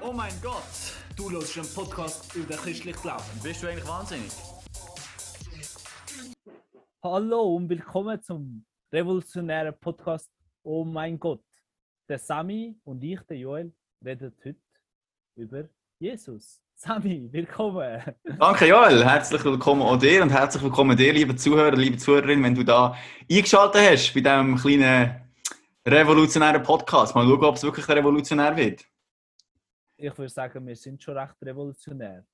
Oh mein Gott, du hörst einen Podcast über den christlichen Glauben. Bist du eigentlich wahnsinnig? Hallo und willkommen zum revolutionären Podcast Oh mein Gott. Der Sami und ich, der Joel, reden heute über Jesus. Sami, willkommen. Danke Joel, herzlich willkommen auch dir und herzlich willkommen dir, liebe Zuhörer, liebe Zuhörerin, wenn du da eingeschaltet hast bei diesem kleinen revolutionären Podcast. Mal schauen, ob es wirklich revolutionär wird. Ich würde sagen, wir sind schon recht revolutionär.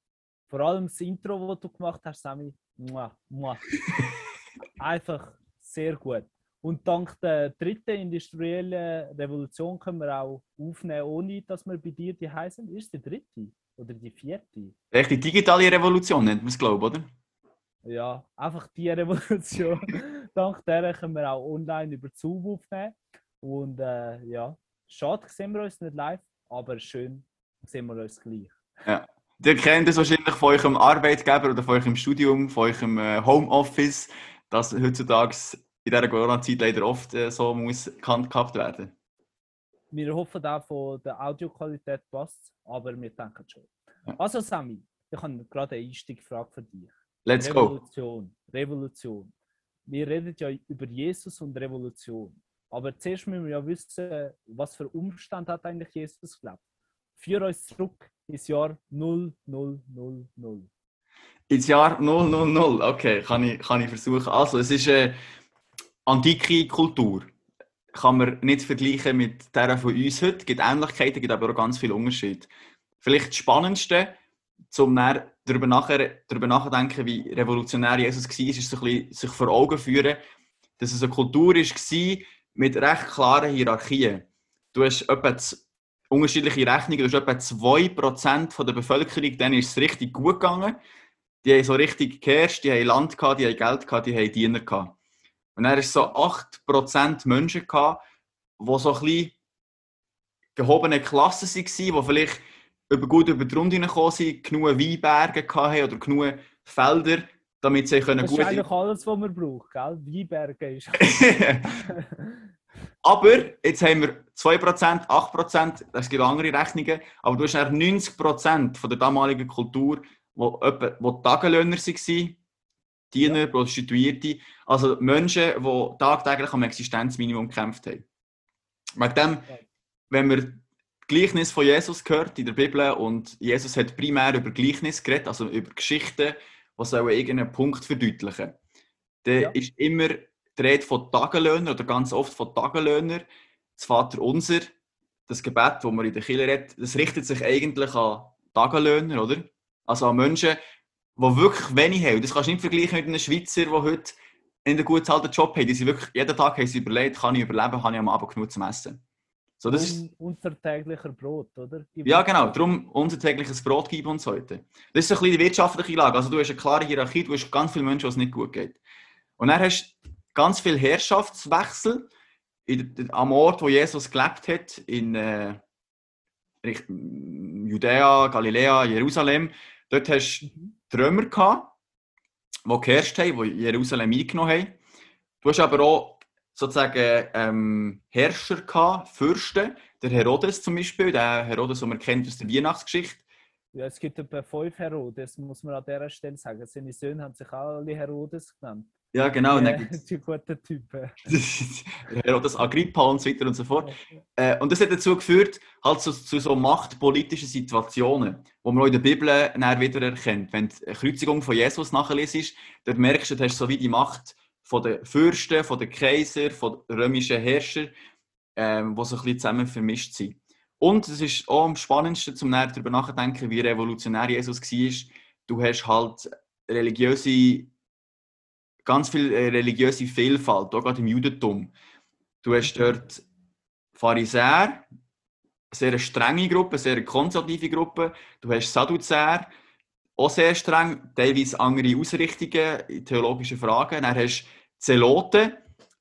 Vor allem das Intro, das du gemacht hast, Sami. Muah, muah. Einfach sehr gut. Und dank der dritten industriellen Revolution können wir auch aufnehmen, ohne dass wir bei dir die heißen. Ist die dritte oder die vierte? Echt die digitale Revolution nennt man es, glaube ich, oder? Ja, einfach die Revolution. dank der können wir auch online über Zoom aufnehmen. Und äh, ja, schade sehen wir uns nicht live, aber schön sehen wir uns gleich. Ja. Ihr kennt es wahrscheinlich von eurem Arbeitgeber oder von eurem Studium, von eurem äh, Homeoffice, dass heutzutage in dieser Corona-Zeit leider oft äh, so muss gehandhabt werden. Wir hoffen auch von der Audioqualität passt, aber wir denken schon. Also Sami, ich habe gerade eine Einstiegsfrage für dich. Let's go! Revolution. Revolution. Wir reden ja über Jesus und Revolution. Aber zuerst müssen wir ja wissen, was für Umstand hat eigentlich Jesus gelebt. Führ uns zurück ins Jahr 0000. Ins Jahr 000, okay, kann ich, kann ich versuchen. Also, es ist eine antike Kultur. Kann man nicht vergleichen mit der von uns heute. Es gibt Ähnlichkeiten, gibt aber auch ganz viele Unterschiede. Vielleicht das Spannendste, um darüber, nachher, darüber nachzudenken, wie revolutionär Jesus war, ist so ein bisschen sich vor Augen führen, dass es eine Kultur war mit recht klaren Hierarchien. Du hast etwa unterschiedliche Rechnungen, du hast etwa 2% von der Bevölkerung, denen ist es richtig gut gegangen. Die haben so richtig geherrscht, die haben Land gehabt, die haben Geld gehabt, die haben Diener gehabt. Und dann hast so 8% Menschen gehabt, die so ein gehobene Klassen waren, die vielleicht über gut über die Runde gekommen sind, genug Weinberge hatten oder genug Felder, damit sie können Das gut... ist eigentlich alles, was man braucht, gell? Weinberge ist. aber jetzt haben wir 2%, 8%, das gibt andere Rechnungen, aber du hast dann 90% von der damaligen Kultur, wo, etwa, wo Tagelöhner waren, Diener, Prostituierte, also Menschen, die tagtäglich am Existenzminimum gekämpft haben. Wegen dem, wenn man das Gleichnis von Jesus gehört in der Bibel und Jesus hat primär über Gleichnis geredet, also über Geschichten, die sollen irgendeinen Punkt verdeutlichen. Dann Ja. ist immer die Rede von Tagelöhnern oder ganz oft von Tagelöhnern. Das Vater Unser, das Gebet, das man in der Kirche redet, das richtet sich eigentlich an Tagelöhner, oder? Also an Menschen, die wirklich wenig haben. Das kannst du nicht vergleichen mit einem Schweizer, der heute einen gut bezahlten Job hat. Die sind wirklich, jeden Tag haben sie überlegt, kann ich überleben, habe ich am Abend genug zum Essen. So, das ist, Un unser täglicher Brot, oder? Gib ja, genau. Darum unser tägliches Brot gibt uns heute. Das ist so ein bisschen die wirtschaftliche Lage. Also du hast eine klare Hierarchie, du hast ganz viele Menschen, denen es nicht gut geht. Und dann hast du ganz viel Herrschaftswechsel in, am Ort, wo Jesus gelebt hat, in äh, Judäa, Galiläa, Jerusalem. Dort hast du Mhm. die Römer gehabt, die geherrscht haben, die Jerusalem eingenommen haben. Du hast aber auch sozusagen ähm, Herrscher gehabt, Fürsten, der Herodes zum Beispiel, der Herodes, den man kennt aus der Weihnachtsgeschichte. Ja, es gibt etwa fünf Herodes, muss man an dieser Stelle sagen. Seine Söhne haben sich auch alle Herodes genannt. Ja, genau. und die, dann guten Typen. Herodes Agrippa und so weiter und so fort. Äh, und das hat dazu geführt, halt zu, zu so machtpolitischen Situationen, wo man auch in der Bibel dann wieder erkennt. Wenn die Kreuzigung von Jesus nachliest, dort merkst du, du hast so wie die Macht von den Fürsten, von den Kaiser, von den römischen Herrschern, ähm, die so ein bisschen zusammen vermischt sind. Und es ist auch am spannendsten, um näher darüber nachzudenken, wie revolutionär Jesus war. Du hast halt religiöse, ganz viel äh, religiöse Vielfalt, auch gerade im Judentum. Du hast dort Pharisäer, eine sehr strenge Gruppe, eine sehr konservative Gruppe. Du hast Sadduzäer, auch sehr streng, teilweise andere Ausrichtungen in theologischen Fragen. Dann hast Zeloten,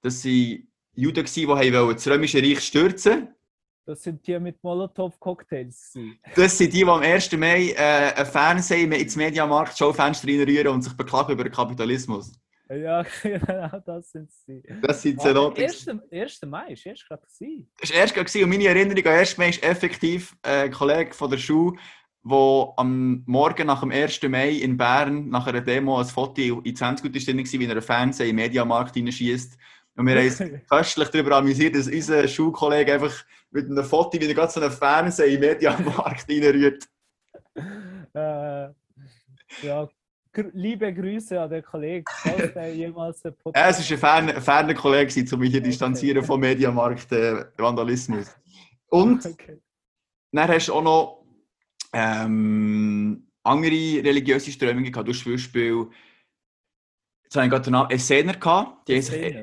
das waren Juden, die wollten das Römische Reich stürzen Das sind die mit Molotow-Cocktails. Das sind die, die am 1. Mai äh, ein Fernsehen ins Mediamarkt Schaufenster reinrühren und sich beklagen über den Kapitalismus. Ja, genau, das sind sie. Das sind Ah, Zeloten. 1. 1. Mai ist erst gerade. Das war erst gerade und meine Erinnerung an 1. Mai ist effektiv äh, ein Kollege von der Schule, der am Morgen nach dem 1. Mai in Bern nach einer Demo ein Foto in 20 Minuten drin war, wie er einen Fernseher im Mediamarkt hineinschießt. Und wir haben uns köstlich darüber amüsiert, dass unser Schulkollege einfach mit einem Foto, wie er gerade so einen Fernseher im Mediamarkt reinrührt. Äh, ja, gr liebe Grüße an den Kollegen, falls der jemals einen Äh, Podcast es war ein ferner, ferner Kollege, gewesen, um mich hier distanzieren vom Mediamarkt-Vandalismus. Und Okay. Dann hast du auch noch ähm, andere religiöse Strömungen gehabt. Du hast zum Beispiel, jetzt habe ich gerade den Namen, Essener gehabt. Die haben, sich,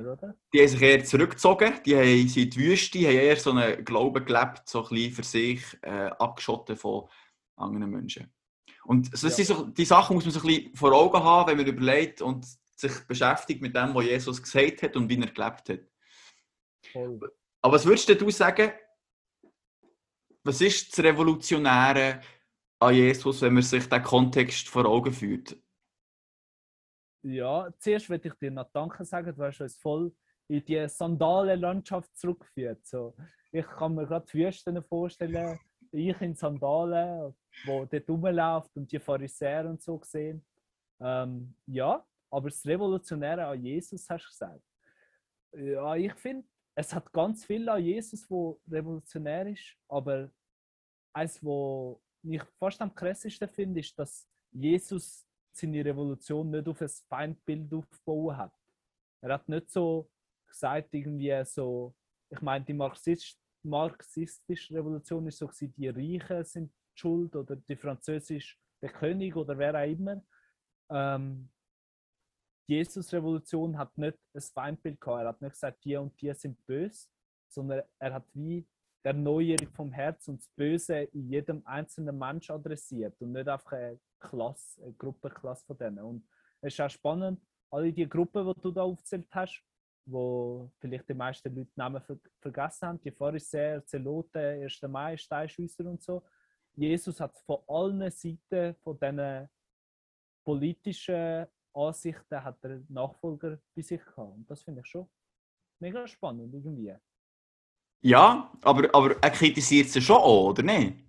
die haben sich eher zurückgezogen. Die haben, sind in die Wüste, haben eher so einen Glauben gelebt, so ein bisschen für sich, äh, abgeschottet von anderen Menschen. Und das Ja. sind so, die Sachen muss man so ein bisschen vor Augen haben, wenn man überlegt und sich beschäftigt mit dem, was Jesus gesagt hat und wie er gelebt hat. Voll. Aber was würdest du sagen, was ist das Revolutionäre an Jesus, wenn man sich den Kontext vor Augen führt? Ja, zuerst würde ich dir noch Danke sagen, du hast uns voll in die Sandalenlandschaft zurückgeführt. So, ich kann mir gerade die Wüsten vorstellen, ich in Sandalen, wo dort rumläuft und die Pharisäer und so gesehen. Ähm, ja, aber das Revolutionäre an Jesus hast du gesagt. Ja, ich finde, es hat ganz viel an Jesus, wo revolutionär ist, aber eins, wo ich fast am krassesten finde, ist, dass Jesus seine Revolution nicht auf ein Feindbild aufgebaut hat. Er hat nicht so gesagt, irgendwie so, ich meine, die Marxist, marxistische Revolution ist so, die Reichen sind schuld oder die französische, der König oder wer auch immer. Ähm, Jesus-Revolution hat nicht ein Feindbild gehabt. Er hat nicht gesagt, die und die sind böse, sondern er hat wie der Erneuerung vom Herz und das Böse in jedem einzelnen Mensch adressiert und nicht einfach eine Klasse, eine Gruppenklasse von denen. Und es ist auch spannend, alle die Gruppen, die du da aufgezählt hast, wo vielleicht die meisten Leute Namen ver vergessen haben, die Pharisäer, Zeloten, 1. Mai, Steinschüsser und so. Jesus hat von allen Seiten von diesen politischen Ansichten hat er Nachfolger bei sich gehabt. Und das finde ich schon mega spannend irgendwie. Ja, aber, aber er kritisiert sie schon auch, oder nicht?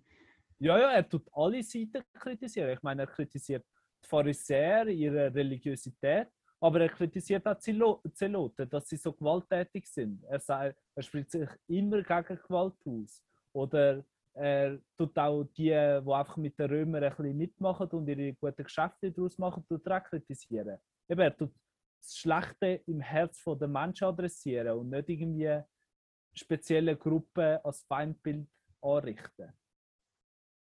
Ja, ja, er tut alle Seiten kritisieren. Ich meine, er kritisiert die Pharisäer, ihre Religiosität, aber er kritisiert auch die Zelo- Zeloten, dass sie so gewalttätig sind. Er, sagt, er spricht sich immer gegen Gewalt aus. Oder er tut auch die, die einfach mit den Römern ein bisschen mitmachen und ihre guten Geschäfte daraus machen, tut er kritisieren. Eben, er tut das Schlechte im Herz der Menschen adressieren und nicht irgendwie spezielle Gruppen als Feindbild anrichten.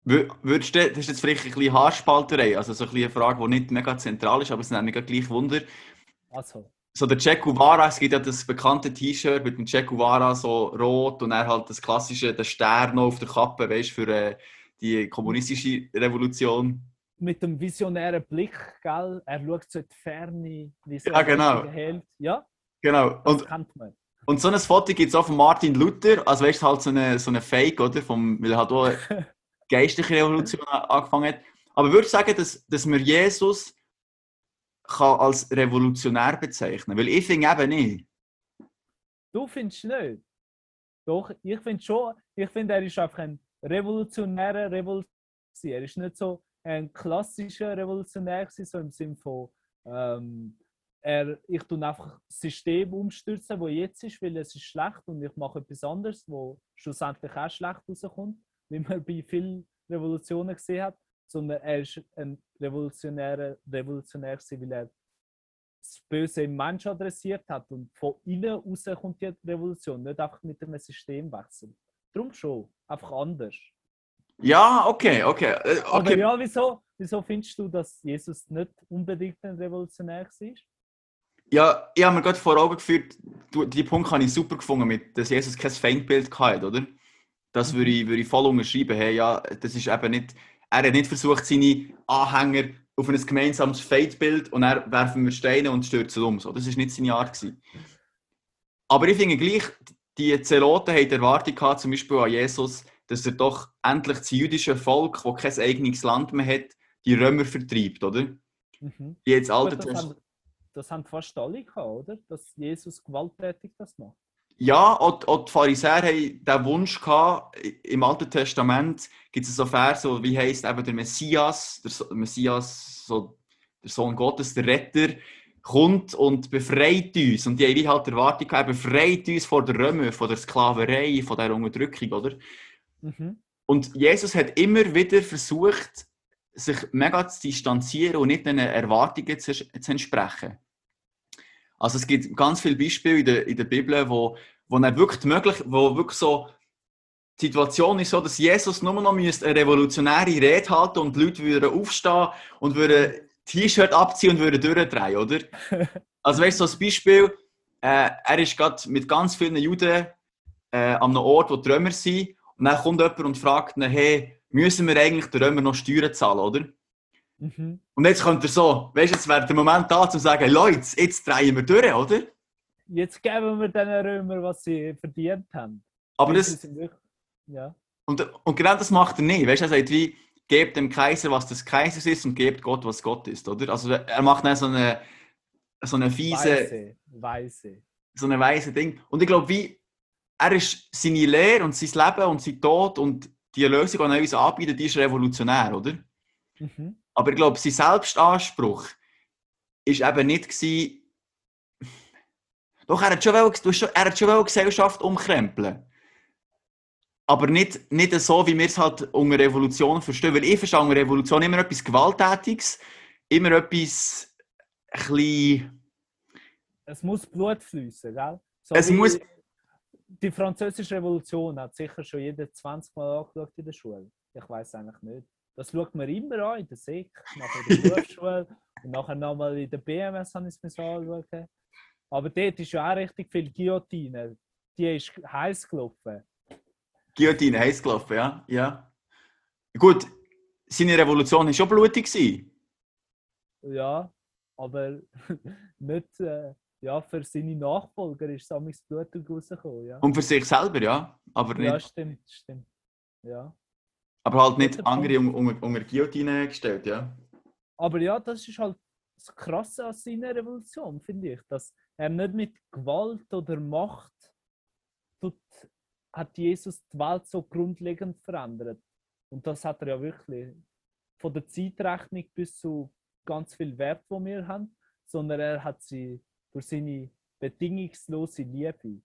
Wür- Würdest du, das ist jetzt vielleicht ein bisschen Haarspalterei, also so ein bisschen eine Frage, die nicht mega zentral ist, aber es nimmt mich gleich Wunder. Also, So der Che Guevara, es gibt ja das bekannte T-Shirt mit dem Che Guevara so rot und er halt das klassische, der Stern auf der Kappe, weißt für äh, die kommunistische Revolution. mit dem visionären Blick, gell? Er schaut so in die Ferne, wie so Ja, genau. Hält. Ja, Genau. Und, und so ein Foto gibt es auch von Martin Luther, also weißt du, halt so eine, so eine Fake, oder? Vom, weil er halt auch eine geistliche Revolution angefangen hat. Aber würdest du sagen, dass, dass man Jesus kann als revolutionär bezeichnen Weil ich finde eben nicht. Du findest nicht? Doch, ich finde schon, ich finde, er ist einfach ein revolutionärer Revolutionär. Er ist nicht so ein klassischer Revolutionär, so im Sinne von, ähm, er, ich tue einfach das System umstürzen, wo jetzt ist, weil es ist schlecht und ich mache etwas anderes, wo schlussendlich auch schlecht rauskommt, wie man bei vielen Revolutionen gesehen hat, sondern er ist ein revolutionärer Revolutionär, gewesen, weil er das Böse im Mensch adressiert hat und von innen raus kommt die Revolution, nicht einfach mit einem Systemwechsel. Darum schon, einfach anders. Ja, okay, okay. äh, Aber okay. ja, wieso, wieso findest du, dass Jesus nicht unbedingt ein Revolutionär war? Ja, ich habe mir gerade vor Augen geführt, die Punkt habe ich super gefunden, mit, dass Jesus kein Feindbild hatte, oder? Das würde ich, würde ich voll unterschreiben. Hey, ja, das ist eben nicht, er hat nicht versucht, seine Anhänger auf ein gemeinsames Feindbild und er werfen wir Steine und stürzen um. So. Das ist nicht seine Art. Gewesen. Aber ich finde gleich, die Zeloten haben die Erwartung gehabt, zum Beispiel an Jesus, dass er doch endlich das jüdische Volk, das kein eigenes Land mehr hat, die Römer vertreibt, oder? Mhm. Die jetzt Alter das, haben, das haben fast alle gehabt, oder? Dass Jesus gewalttätig das macht. Ja, auch, auch die Pharisäer haben den Wunsch gehabt, im Alten Testament gibt es so Vers, so wie heißt eben der Messias, der Messias, so der Sohn Gottes, der Retter, kommt und befreit uns. Und die haben wie halt die Erwartung gehabt, befreit uns vor der Römer, von der Sklaverei, von der Unterdrückung, oder? Mhm. Und Jesus hat immer wieder versucht, sich mega zu distanzieren und nicht den Erwartungen zu, zu entsprechen. Also es gibt ganz viele Beispiele in der, in der Bibel, wo, wo er wirklich möglich, wo wirklich so die Situation ist so, dass Jesus nur noch eine revolutionäre Rede halten und die Leute würden aufstehen und würden T-Shirt abziehen und würden durchdrehen, oder? Also weißt du, so ein Beispiel, äh, er ist gerade mit ganz vielen Juden äh, an einem Ort, wo die Römer sind und dann kommt jemand und fragt ihn, hey, müssen wir eigentlich den Römer noch Steuern zahlen, oder? Mhm. Und jetzt kommt er so, weißt du, jetzt wäre der Moment da, zu sagen, Leute, jetzt drehen wir durch, oder? Jetzt geben wir den Römer, was sie verdient haben. Aber das, Ja. und, und genau das macht er nicht, weißt du, er sagt wie, gebt dem Kaiser, was des Kaisers ist und gebt Gott, was Gott ist, oder? Also er macht dann so eine, so eine fiese, Weise. Weise. so eine weise Ding. Und ich glaube, wie, er ist seine Lehre und sein Leben und sein Tod und die Lösung, die er uns anbietet, die ist revolutionär, oder? Mhm. Aber ich glaube, sein Selbstanspruch ist eben nicht gewesen, doch, er hat schon, wollen, er hat schon Gesellschaft umkrempeln. Aber nicht, nicht so, wie wir es halt unter Revolution verstehen. Weil ich verstehe unter Revolution immer etwas Gewalttätiges, immer etwas ein. Es muss Blut fließen, gell? So Es muss- Die französische Revolution hat sicher schon jeder 20 Mal angeschaut in der Schule. Ich weiß eigentlich nicht. Das schaut man immer an, in der Sek, nachher in der Berufsschule und nachher nochmal in der BMS habe ich es mir anschauen. Aber dort ist ja auch richtig viel Guillotine. Die ist heiß gelaufen. Guillotine heiß gelaufen, ja. ja. Gut, seine Revolution war schon blutig. Ja, aber nicht äh, ja, für seine Nachfolger ist es blutig rausgekommen. Ja. Und für sich selber, ja. Aber, nicht, ja, stimmt, stimmt. Ja. Aber halt nicht andere un- unter, unter Guillotine gestellt, ja. Aber ja, das ist halt das Krasse an seiner Revolution, finde ich. Dass er nicht mit Gewalt oder Macht tut, hat Jesus die Welt so grundlegend verändert. Und das hat er ja wirklich von der Zeitrechnung bis zu ganz viel Wert, wo wir haben, sondern er hat sie durch seine bedingungslose Liebe.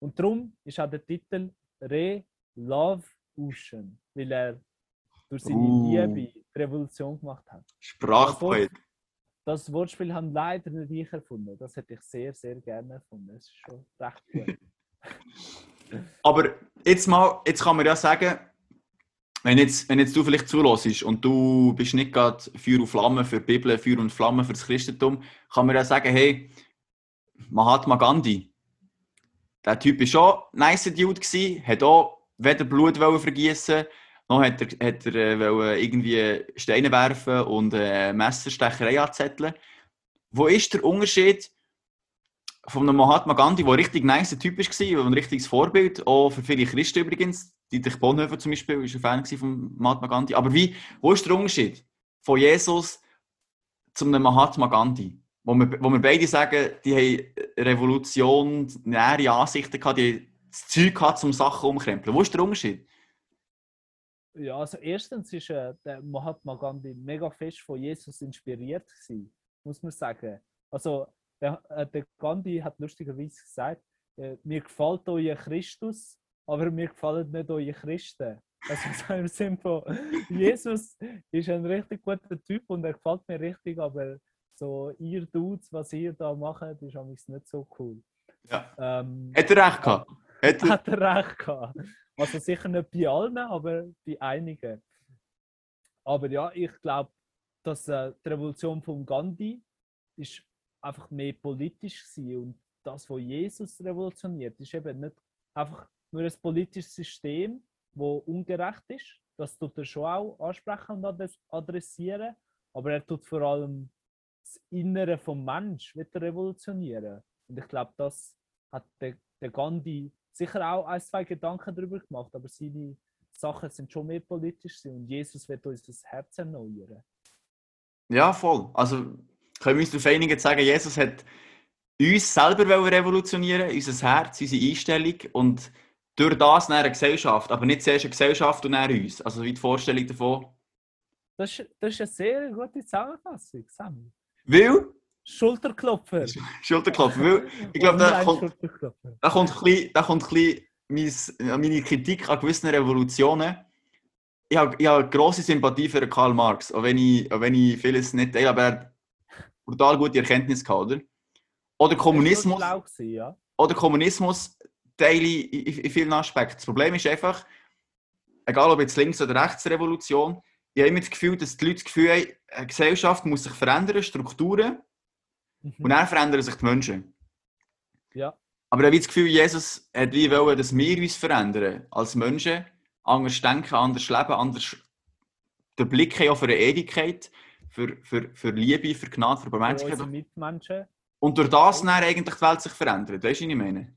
Und darum ist auch der Titel Re Love Ocean, weil er durch seine Uh. Liebe die Revolution gemacht hat. Sprachpoet. Das Wortspiel haben leider nicht ich erfunden. Das hätte ich sehr, sehr gerne erfunden. Das ist schon recht gut. Aber jetzt mal, jetzt kann man ja sagen, wenn jetzt, wenn jetzt du vielleicht zulässt und du bist nicht gerade Feuer und Flamme für die Bibel, Feuer und Flamme für das Christentum, kann man ja sagen, hey, Mahatma Gandhi, der Typ war schon ein nice Dude, gewesen, hat auch weder Blut wollen vergießen noch hat er, hat er äh, irgendwie Steine werfen und äh, Messerstecherei anzetteln. Wo ist der Unterschied von einem Mahatma Gandhi, der richtig nice Typ war, ein richtiges Vorbild, auch für viele Christen übrigens. Dietrich Bonhoeffer zum Beispiel war ein Fan von Mahatma Gandhi. Aber wie, wo ist der Unterschied von Jesus zu einem Mahatma Gandhi? Wo wir, wo wir beide sagen, die haben Revolution, nähere Ansichten gehabt, die haben das Zeug gehabt, um Sachen umkrempeln. Wo ist der Unterschied? Ja, also erstens ist äh, der Mahatma Gandhi mega fest von Jesus inspiriert gewesen, muss man sagen. Also der, äh, der Gandhi hat lustigerweise gesagt, äh, mir gefällt euer Christus, aber mir gefallen nicht eure Christen. Also so im Sinne von, Jesus ist ein richtig guter Typ und er gefällt mir richtig, aber so ihr Dudes, was ihr da macht, ist nicht so cool. Ja. Ähm, Hat er recht gehabt? Hat er, hat er recht gehabt. Also sicher nicht bei allen, aber bei einigen. Aber ja, ich glaube, dass äh, die Revolution von Gandhi ist einfach mehr politisch war und das, was Jesus revolutioniert, ist eben nicht einfach nur ein politisches System, wo ungerecht ist. Das tut er schon auch ansprechen und adres- adressieren, aber er tut vor allem das Innere vom Mensch wieder revolutionieren. Und ich glaube, das hat der Gandhi sicher auch ein, zwei Gedanken darüber gemacht, aber seine Sachen sind schon mehr politisch und Jesus wird uns das Herz erneuern. Ja, voll. Also, können wir uns darauf einigen, sagen, Jesus hat uns selber revolutionieren, unser Herz, unsere Einstellung und durch das eine Gesellschaft, aber nicht zuerst eine Gesellschaft und dann uns. Also wie die Vorstellung davon. Das ist, das ist eine sehr gute Zusammenfassung, Sammy. Weil, Schulterklopfer. Schulterklopfen, weil ich glaube, da kommt, da kommt ein bisschen, da kommt ein bisschen mein, meine Kritik an gewissen Revolutionen. Ich habe, ich habe grosse Sympathie für Karl Marx, auch wenn ich, auch wenn ich vieles nicht teile, aber er hat brutal gute Erkenntnisse gehabt, oder? Oder Kommunismus. Gewesen, ja. oder Kommunismus teile ich in, in vielen Aspekten. Das Problem ist einfach, egal ob jetzt Links- oder Rechtsrevolution, ich habe immer das Gefühl, dass die Leute das Gefühl haben, eine Gesellschaft muss sich verändern, Strukturen, und Mhm. dann verändern sich die Menschen. Ja, Aber ich habe das Gefühl, Jesus hat wie wollen, dass wir uns verändern als Menschen, anders denken, anders leben, anders den Blick haben auf eine Ewigkeit, für, für, für Liebe, für Gnade, für für Barmherzigkeit. unsere Mitmenschen. Und durch das dann eigentlich die Welt sich verändert. Weißt du, was ich meine?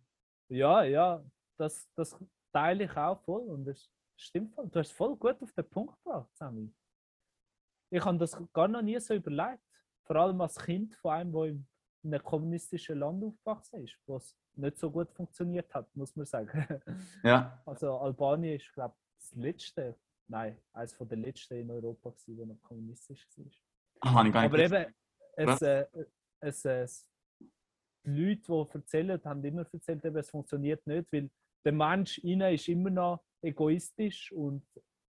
Ja, ja, das, das teile ich auch voll und das stimmt voll. Du hast voll gut auf den Punkt gebracht, Sammy. Ich habe das gar noch nie so überlegt. Vor allem als Kind von einem, der in einem kommunistischen Land aufgewachsen ist, wo es nicht so gut funktioniert hat, muss man sagen. Ja. Also Albanien ist, glaube ich, das letzte, nein, eines von den letzten in Europa, gewesen, wo noch kommunistisch war. Habe ich gar nicht Aber eben, es, äh, es, es, die Leute, die erzählen, haben immer erzählt, eben, es funktioniert nicht, weil der Mensch innen ist immer noch egoistisch und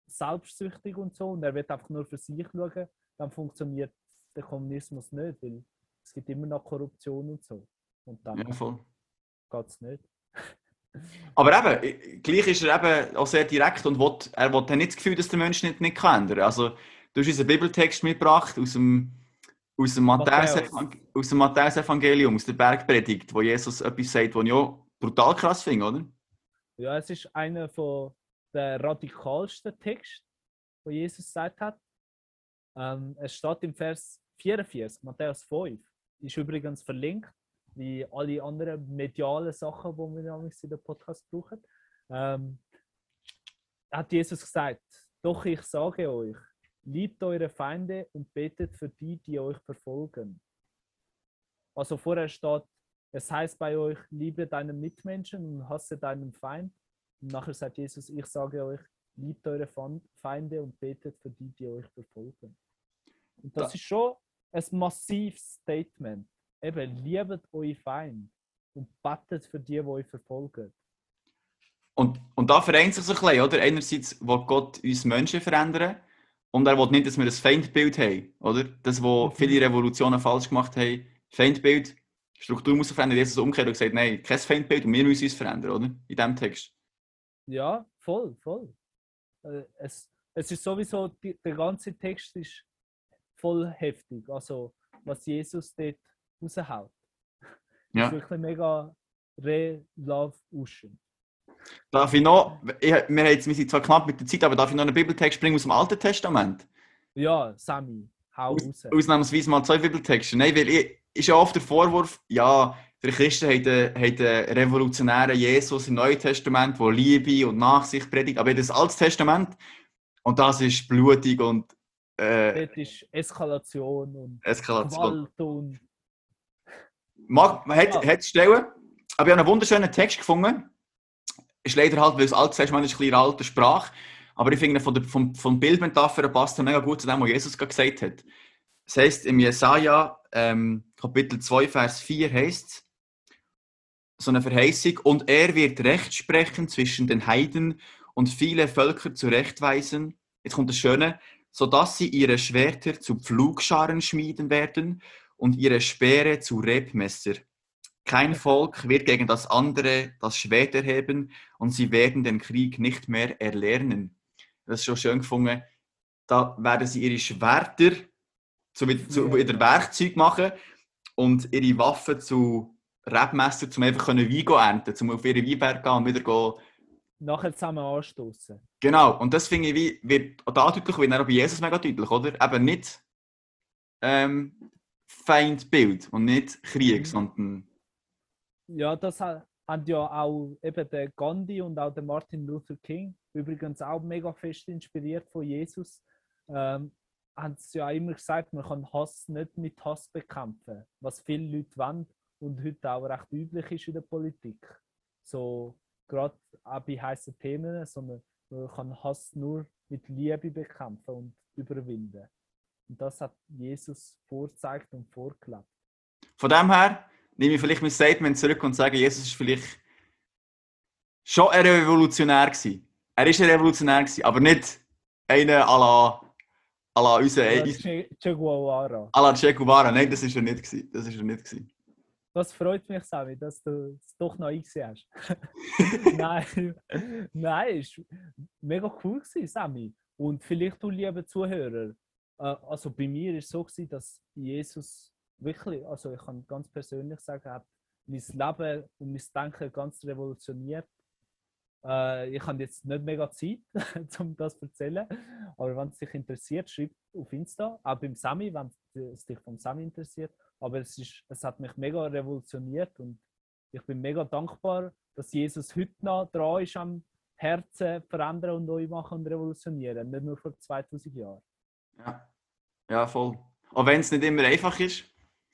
selbstsüchtig und so und er wird einfach nur für sich schauen, dann funktioniert der Kommunismus nicht, weil es gibt immer noch Korruption und so. Und dann Ja, geht es nicht. Aber eben, gleich ist er eben auch sehr direkt und will, er will nicht das Gefühl, dass der Mensch nicht, nicht kann ändern Also, du hast uns einen Bibeltext mitgebracht aus dem, aus dem Matthäus, Matthäus. aus Matthäus-Evangelium, der Bergpredigt, wo Jesus etwas sagt, was ich auch brutal krass finde, oder? Ja, es ist einer der radikalsten Texte, wo Jesus gesagt hat. Ähm, es steht im Vers 44, Matthäus 5. Ist übrigens verlinkt, wie alle anderen medialen Sachen, die wir damals in den Podcast brauchen. Ähm, hat Jesus gesagt: Doch ich sage euch, liebt eure Feinde und betet für die, die euch verfolgen. Also vorher steht, es heißt bei euch, liebe deinen Mitmenschen und hasse deinen Feind. Und nachher sagt Jesus, ich sage euch, liebt eure Feinde und betet für die, die euch verfolgen. Und das Da- ist schon ein massives Statement. Eben, liebet eure Feind und betet für die, die euch verfolgen. Und, und da vereint sich so ein bisschen, oder? Einerseits will Gott uns Menschen verändern und er will nicht, dass wir ein Feindbild haben, oder? Das, wo Mhm. viele Revolutionen falsch gemacht haben, Feindbild, Struktur muss sich verändern. Jesus umgekehrt und gesagt, nein, kein Feindbild und wir müssen uns verändern, oder? In diesem Text. Ja, voll, voll. Äh, Es, es ist sowieso, die, der ganze Text ist voll heftig. Also, was Jesus dort raushaut. Ja. ist wirklich mega Re-Love Ocean. Darf ich noch, ich, wir, haben jetzt, wir sind zwar knapp mit der Zeit, aber darf ich noch einen Bibeltext bringen aus dem Alten Testament? Ja, Sammy, hau raus. Ausnahmsweise mal zwei Bibeltexte. Nein, weil ich, ist ja oft der Vorwurf, ja, der Christen den, hat den revolutionären Jesus im Neuen Testament, der Liebe und Nachsicht predigt, aber das Alte Testament, und das ist blutig und äh, Dort ist Eskalation und Eskalation. Gewalt und. Mag, man hat, Ja. hat Stellen, aber ich habe einen wunderschönen Text gefunden. Ist leider halt, weil das Alte Testament ist ein bisschen alte Sprache, aber ich finde, von der, vom, vom Bildmetapher passt er mega gut zu dem, was Jesus gerade gesagt hat. Das heisst, im Jesaja, ähm, Kapitel 2, Vers 4 heißt so eine Verheißung, und er wird Recht sprechen zwischen den Heiden und viele Völker zurechtweisen. Jetzt kommt das Schöne, sodass sie ihre Schwerter zu Pflugscharen schmieden werden und ihre Speere zu Rebmesser. Kein Volk wird gegen das andere das Schwert erheben und sie werden den Krieg nicht mehr erlernen. Das ist schon schön gefunden. Da werden sie ihre Schwerter zu, zu wieder Werkzeug machen und ihre Waffen zu Rebmesser, um einfach können Wein zu ernten, um auf ihre Weinberg gehen und wieder gehen. Nachher zusammen anstoßen. Genau, und das finde ich, wie, wird auch da deutlich, wie auch bei Jesus mega deutlich, oder? Eben nicht ähm, Feindbild und nicht Krieg, Mhm. sondern Ja, das ha- haben ja auch eben der Gandhi und auch der Martin Luther King, übrigens auch mega fest inspiriert von Jesus, ähm, haben sie ja immer gesagt, man kann Hass nicht mit Hass bekämpfen, was viele Leute wollen und heute auch recht üblich ist in der Politik. So gerade auch bei heißen Themen, sondern man kann Hass nur mit Liebe bekämpfen und überwinden. Und das hat Jesus vorgezeigt und vorgelebt. Von dem her nehme ich vielleicht mein Statement zurück und sage, Jesus ist vielleicht schon ein Revolutionär gewesen. Er ist ein Revolutionär gewesen, aber nicht einer à la, à la unser Che Guevara. à la Che Guevara. Nein, das ist er nicht gewesen. Das ist er nicht gewesen. Das freut mich, Sammy, dass du es doch noch eingesehen hast. nein, nein, es war mega cool, gewesen, Sammy. Und vielleicht du, liebe Zuhörer, äh, also bei mir ist es so, gewesen, dass Jesus wirklich, also ich kann ganz persönlich sagen, hat mein Leben und mein Denken ganz revolutioniert. Äh, ich habe jetzt nicht mega Zeit, um das zu erzählen, aber wenn es dich interessiert, schreib auf Insta, auch beim Sammy, wenn es dich vom Sammy interessiert. Aber es, ist, es hat mich mega revolutioniert und ich bin mega dankbar, dass Jesus heute noch dran ist, am Herzen verändern und neu machen und revolutionieren, nicht nur vor 2000 Jahren. Ja. ja, voll. Auch wenn es nicht immer einfach ist,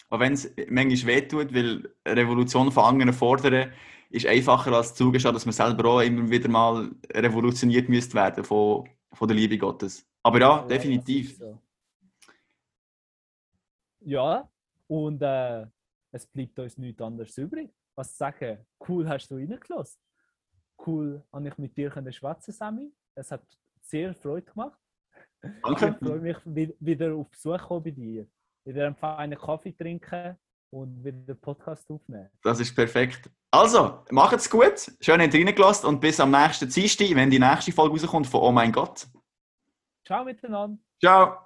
auch wenn es manchmal wehtut, weil Revolution von anderen fordern, ist einfacher als zugestehen, dass man selber auch immer wieder mal revolutioniert müsste werden von, von der Liebe Gottes. Aber ja, das definitiv. so. Ja, und äh, es bleibt uns nichts anderes übrig. Was zu sagen, cool hast du reingelassen. Cool, habe ich mit dir können schwätzen, Sammy. Es hat sehr Freude gemacht. Danke. Ich freue mich, wi- wieder auf Besuch kommen bei dir. Wieder einen feinen Kaffee trinken und wieder den Podcast aufnehmen. Das ist perfekt. Also, macht's gut. Schön, habt ihr reingelassen und bis am nächsten Dienstag, wenn die nächste Folge rauskommt von Oh mein Gott. Ciao miteinander. Ciao.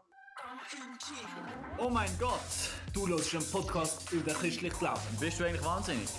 Oh mein Gott, du hörst einen Podcast über christlich Glauben. Bist du eigentlich wahnsinnig?